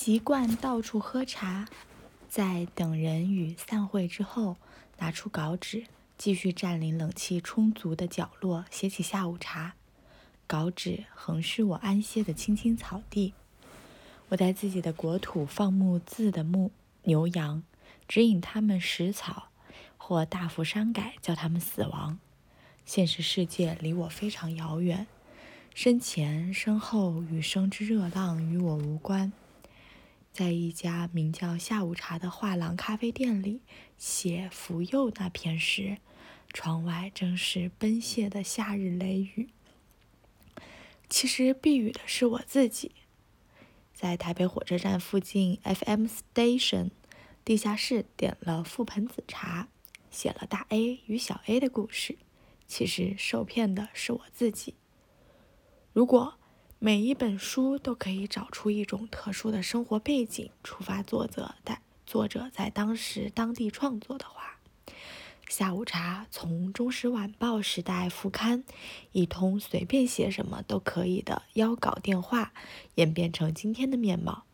习惯到处喝茶，在等人与散会之后，拿出稿纸，继续占领冷气充足的角落写起下午茶。稿纸横是我安歇的青青草地，我在自己的国土放牧字的牧牛羊，指引他们食草，或大幅删改，叫他们死亡。现实世界离我非常遥远，身前身后雨声之热浪与我无关。在一家名叫“下午茶”的画廊咖啡店里写福佑那篇时，窗外正是奔泻的夏日雷雨。其实避雨的是我自己，在台北火车站附近 FM Station 地下室点了覆盆子茶，写了大 A 与小 A 的故事。其实受骗的是我自己。如果。每一本书都可以找出一种特殊的生活背景，触发作者在作者在当时当地创作的话，下午茶从《中时晚报》时代副刊一通随便写什么都可以的邀稿电话，演变成今天的面貌。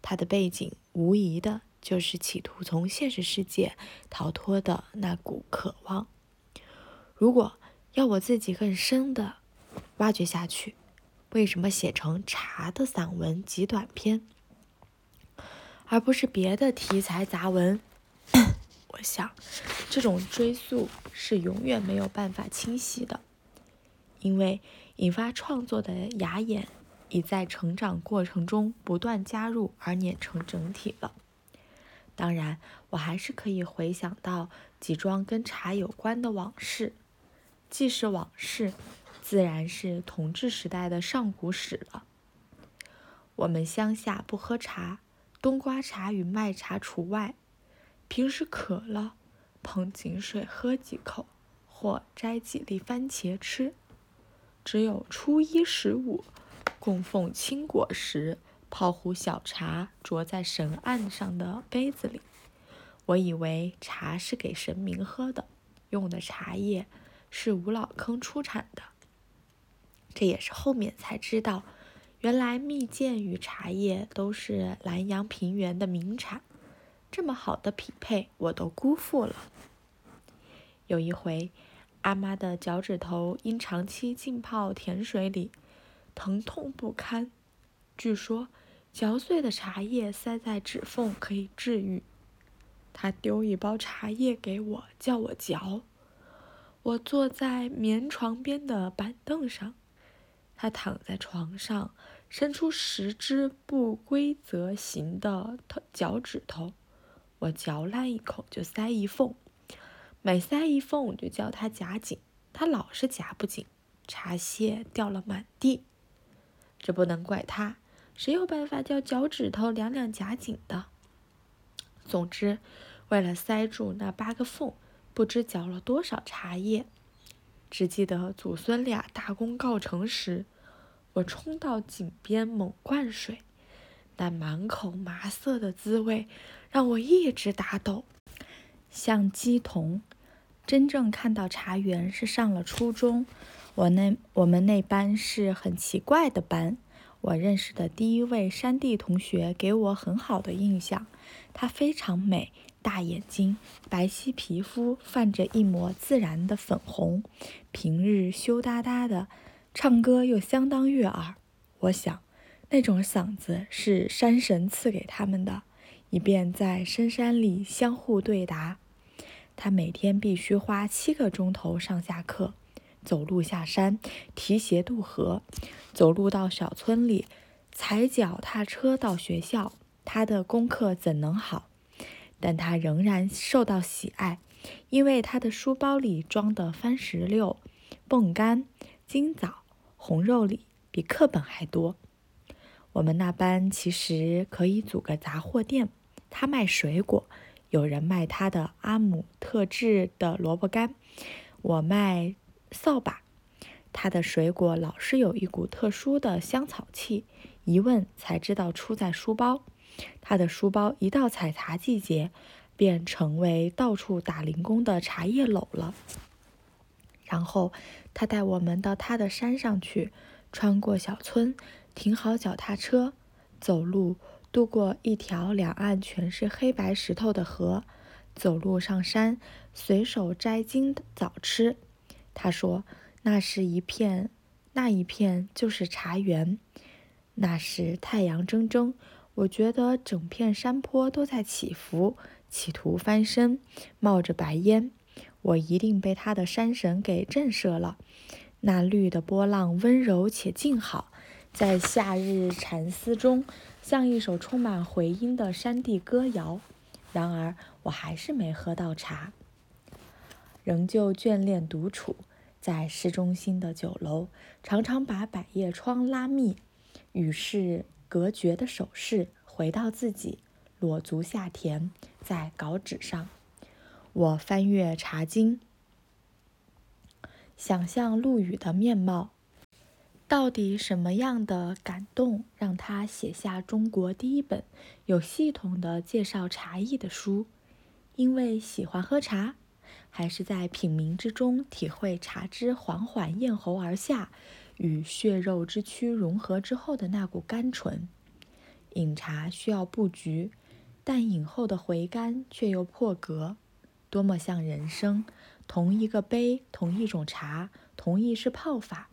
它的背景无疑的就是企图从现实世界逃脱的那股渴望。如果要我自己更深的挖掘下去。为什么写成茶的散文及短篇，而不是别的题材杂文？我想，这种追溯是永远没有办法清晰的，因为引发创作的芽眼已在成长过程中不断加入而碾成整体了。当然，我还是可以回想到几桩跟茶有关的往事，既是往事。自然是同治时代的上古史了。我们乡下不喝茶，冬瓜茶与麦茶除外。平时渴了，捧井水喝几口，或摘几粒番茄吃。只有初一十五，供奉青果时，泡壶小茶酌在神案上的杯子里。我以为茶是给神明喝的，用的茶叶是五老坑出产的。这也是后面才知道，原来蜜饯与茶叶都是南阳平原的名产，这么好的匹配我都辜负了。有一回，阿妈的脚趾头因长期浸泡甜水里，疼痛不堪。据说嚼碎的茶叶塞在指缝可以治愈。她丢一包茶叶给我，叫我嚼。我坐在棉床边的板凳上。他躺在床上，伸出十只不规则形的脚趾头，我嚼烂一口就塞一缝，每塞一缝我就叫他夹紧，他老是夹不紧，茶屑掉了满地。这不能怪他，谁有办法叫脚趾头两两夹紧的？总之，为了塞住那八个缝，不知嚼了多少茶叶。只记得祖孙俩大功告成时。我冲到井边猛灌水，那满口麻涩的滋味让我一直打抖，像鸡同。真正看到茶园是上了初中，我那我们那班是很奇怪的班。我认识的第一位山地同学给我很好的印象，她非常美，大眼睛，白皙皮肤泛着一抹自然的粉红，平日羞答答的。唱歌又相当悦耳，我想，那种嗓子是山神赐给他们的，以便在深山里相互对答。他每天必须花七个钟头上下课，走路下山，提鞋渡河，走路到小村里，踩脚踏车到学校。他的功课怎能好？但他仍然受到喜爱，因为他的书包里装的番石榴、泵干、金枣。红肉里比课本还多。我们那班其实可以组个杂货店，他卖水果，有人卖他的阿姆特制的萝卜干，我卖扫把。他的水果老是有一股特殊的香草气，一问才知道出在书包。他的书包一到采茶季节，便成为到处打零工的茶叶篓了。然后他带我们到他的山上去，穿过小村，停好脚踏车，走路渡过一条两岸全是黑白石头的河，走路上山，随手摘金枣吃。他说：“那是一片，那一片就是茶园。那时太阳蒸蒸，我觉得整片山坡都在起伏，企图翻身，冒着白烟。我一定被他的山神给震慑了。那绿的波浪温柔且静好。”在夏日禅思中，像一首充满回音的山地歌谣。然而，我还是没喝到茶，仍旧眷恋独处。在市中心的酒楼，常常把百叶窗拉密，与世隔绝的手势，回到自己，裸足下田，在稿纸上，我翻阅茶经，想象陆羽的面貌。到底什么样的感动让他写下中国第一本有系统的介绍茶艺的书？因为喜欢喝茶，还是在品茗之中体会茶汁缓缓咽喉而下，与血肉之躯融合之后的那股甘醇？饮茶需要布局，但饮后的回甘却又破格，多么像人生！同一个杯，同一种茶，同一式泡法。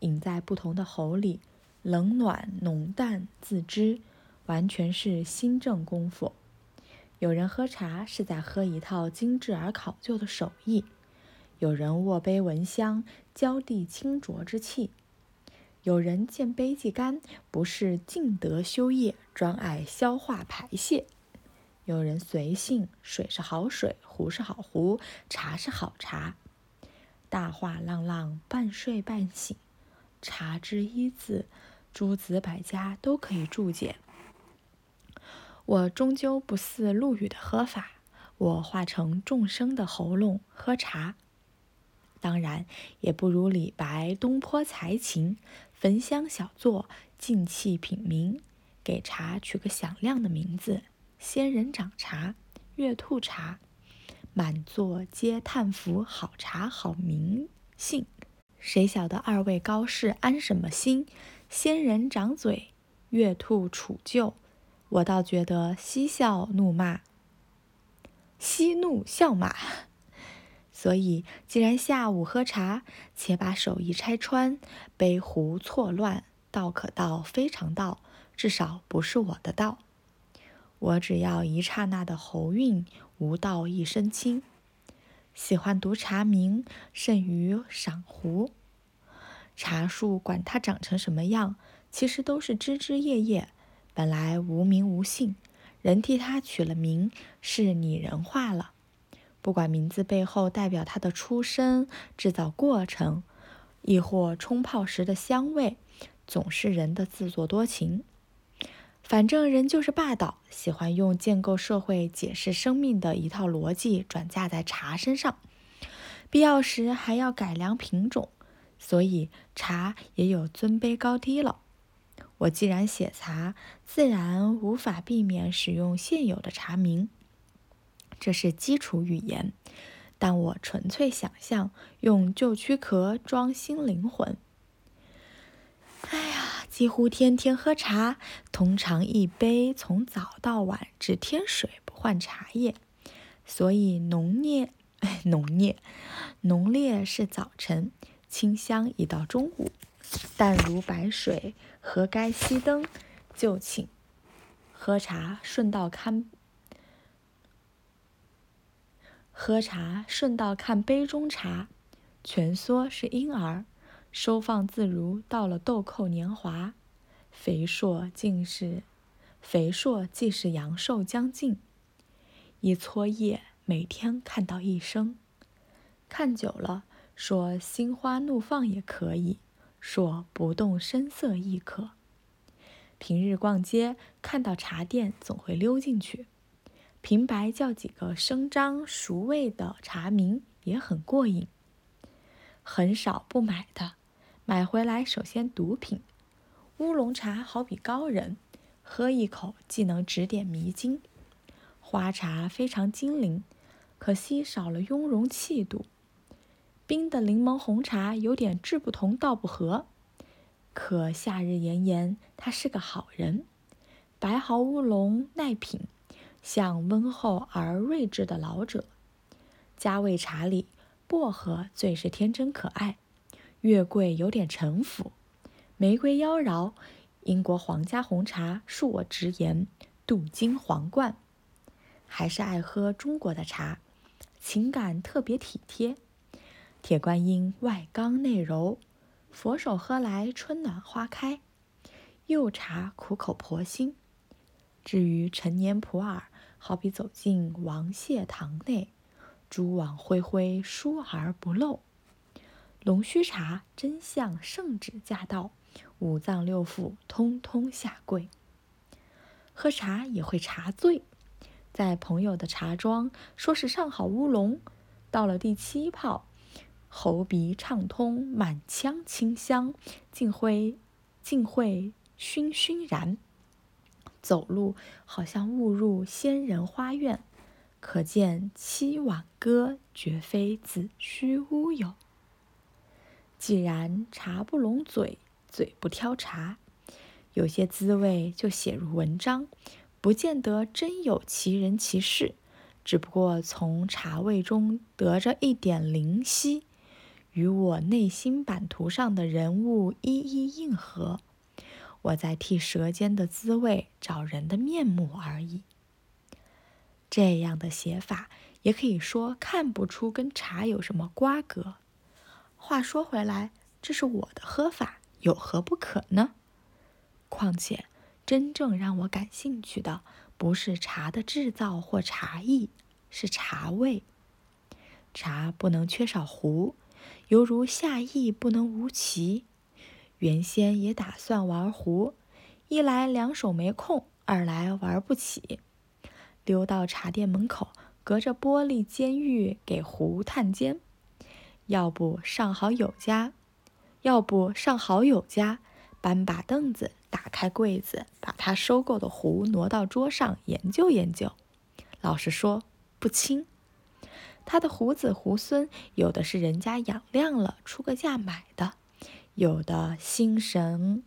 饮在不同的喉里，冷暖浓淡自知，完全是心正功夫。有人喝茶是在喝一套精致而考究的手艺，有人握杯闻香，浇地清浊之气；有人见杯即干，不是静德修业，专爱消化排泄；有人随性，水是好水，壶是好壶，茶是好茶。大话浪浪，半睡半醒。茶之一字，诸子百家都可以注解。我终究不似陆羽的喝法，我化成众生的喉咙喝茶，当然也不如李白东坡才情，焚香小坐，静气品茗，给茶取个响亮的名字：仙人掌茶、月兔茶，满座皆叹服好茶好名姓。谁晓得二位高士安什么心？仙人掌嘴，月兔杵臼，我倒觉得嬉笑怒骂，嬉怒笑骂。所以，既然下午喝茶，且把手艺拆穿，杯壶错乱，道可道，非常道，至少不是我的道。我只要一刹那的喉韵，无道一身轻。喜欢读茶名，甚于赏壶。茶树管它长成什么样，其实都是枝枝叶叶，本来无名无姓，人替它取了名，是拟人化了。不管名字背后代表它的出身、制造过程，亦或冲泡时的香味，总是人的自作多情。反正人就是霸道，喜欢用建构社会、解释生命的一套逻辑转嫁在茶身上，必要时还要改良品种，所以茶也有尊卑高低了。我既然写茶，自然无法避免使用现有的茶名，这是基础语言。但我纯粹想象，用旧躯壳装新灵魂。哎呀，几乎天天喝茶，通常一杯从早到晚只添水不换茶叶，所以浓烈，浓烈，浓烈是早晨，清香已到中午，淡如白水，何该熄灯？就寝，喝茶顺道看，喝茶顺道看杯中茶，蜷缩是婴儿。收放自如，到了豆蔻年华，肥硕竟是肥硕，既是阳寿将尽。一撮叶，每天看到一生，看久了，说心花怒放也可以说不动声色亦可。平日逛街，看到茶店，总会溜进去，平白叫几个生张熟味的茶名，也很过瘾。很少不买的。买回来首先毒品，乌龙茶好比高人，喝一口既能指点迷津；花茶非常精灵，可惜少了雍容气度；冰的柠檬红茶有点志不同道不合，可夏日炎炎，他是个好人；白毫乌龙耐品，像温厚而睿智的老者。加味茶里，薄荷最是天真可爱，月桂有点城府，玫瑰妖娆。英国皇家红茶，恕我直言，镀金皇冠。还是爱喝中国的茶，情感特别体贴。铁观音外刚内柔，佛手喝来春暖花开。釉茶苦口婆心。至于陈年普洱，好比走进王谢堂内。蛛网恢恢，疏而不漏。龙须茶真像圣旨驾到，五脏六腑通通下跪。喝茶也会茶醉，在朋友的茶庄，说是上好乌龙，到了第七泡，喉鼻畅通，满腔清香，竟会竟会醺醺然，走路好像误入仙人花院。可见七挽歌绝非子虚乌有。既然茶不拢嘴，嘴不挑茶，有些滋味就写入文章，不见得真有其人其事，只不过从茶味中得着一点灵犀，与我内心版图上的人物一一应和，我在替舌尖的滋味找人的面目而已。这样的写法也可以说看不出跟茶有什么瓜葛。话说回来，这是我的喝法，有何不可呢？况且，真正让我感兴趣的不是茶的制造或茶艺，是茶味。茶不能缺少壶，犹如夏意不能无棋。原先也打算玩壶，一来两手没空，二来玩不起。溜到茶店门口，隔着玻璃监狱给壶探监；要不上好友家，要不上好友家，搬把凳子，打开柜子，把他收购的壶挪到桌上研究研究。老实说，不轻。他的胡子猢狲，有的是人家养亮了出个价买的，有的心神、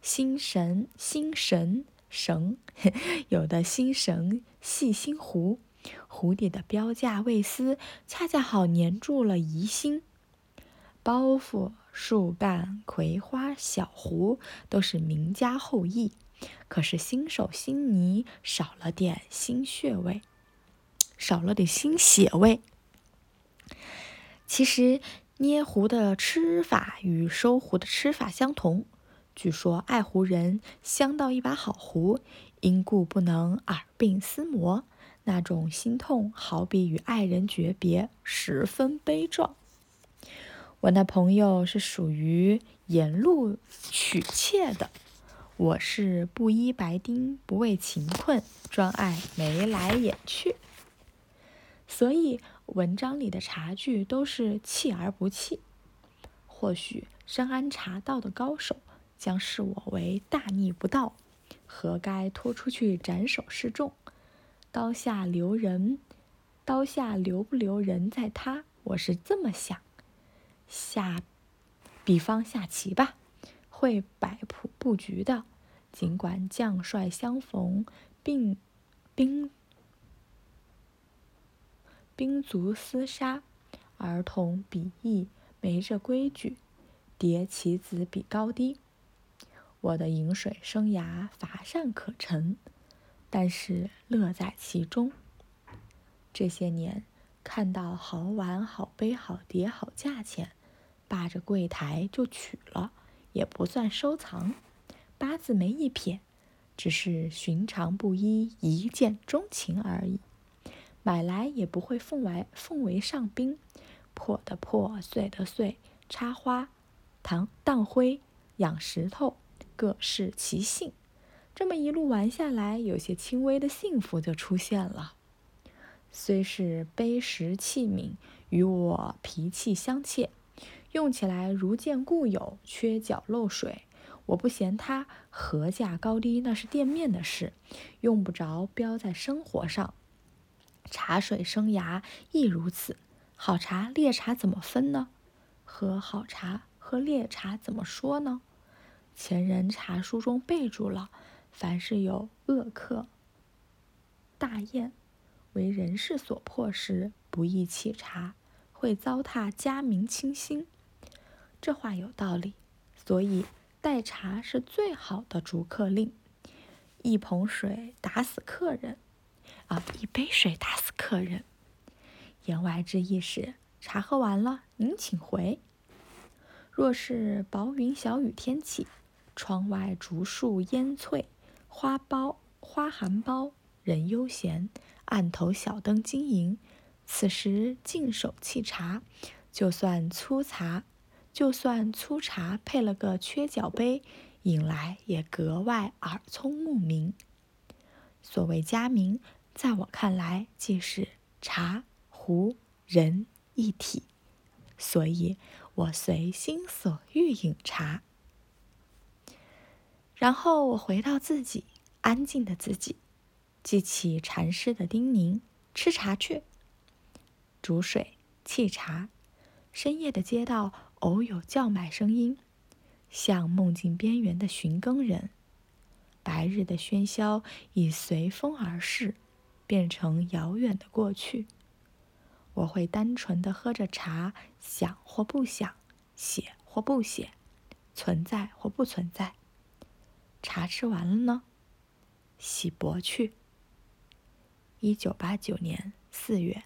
心神、心神。绳，有的新绳细心壶，壶底的标价未丝恰恰好粘住了疑心。包袱、树干、葵花、小壶都是名家后裔，可是新手新泥少了点新穴味，少了点新血味。其实捏壶的吃法与收壶的吃法相同。据说爱壶人相到一把好壶，因故不能耳鬓厮磨，那种心痛好比与爱人诀别，十分悲壮。我那朋友是属于沿路娶妾的，我是不依白丁，不为情困，专爱眉来眼去。所以文章里的茶具都是弃而不弃。或许深谙茶道的高手。将视我为大逆不道，何该拖出去斩首示众？刀下留人，刀下留不留人在他。我是这么想。下，比方下棋吧，会摆谱布局的。尽管将帅相逢，并兵兵卒厮杀，儿童比翼没这规矩，叠棋子比高低。我的饮水生涯乏善可陈，但是乐在其中。这些年看到好碗、好杯、好碟、好价钱，霸着柜台就取了，也不算收藏，八字没一撇，只是寻常不一，一见钟情而已。买来也不会奉为奉为上宾，破的破，碎的碎，插花、糖荡灰、养石头。各视其性，这么一路玩下来，有些轻微的幸福就出现了。虽是杯石器皿，与我脾气相切，用起来如见故友，缺角漏水。我不嫌它合价高低，那是店面的事，用不着标在生活上。茶水生涯亦如此。好茶劣茶怎么分呢？喝好茶，喝劣茶怎么说呢？前人茶书中备注了，凡是有恶客、大宴，为人事所迫时，不宜沏茶，会糟蹋家民清心。这话有道理，所以待茶是最好的逐客令。一盆水打死客人，啊，一杯水打死客人。言外之意是，茶喝完了，您请回。若是薄云小雨天气，窗外竹树烟翠，花苞花含苞，人悠闲，案头小灯晶莹，此时净手沏茶，就算粗茶，就算粗茶配了个缺角杯。引来也格外耳聪目明。所谓佳茗，在我看来既是茶壶人一体，所以我随心所欲饮茶。然后我回到自己安静的自己，记起禅师的叮咛：吃茶去，煮水沏茶。深夜的街道偶有叫卖声音。像梦境边缘的寻耕人，白日的喧嚣已随风而逝，变成遥远的过去。我会单纯的喝着茶，想或不想，写或不写，存在或不存在。茶吃完了呢，洗脖去。一九八九年四月。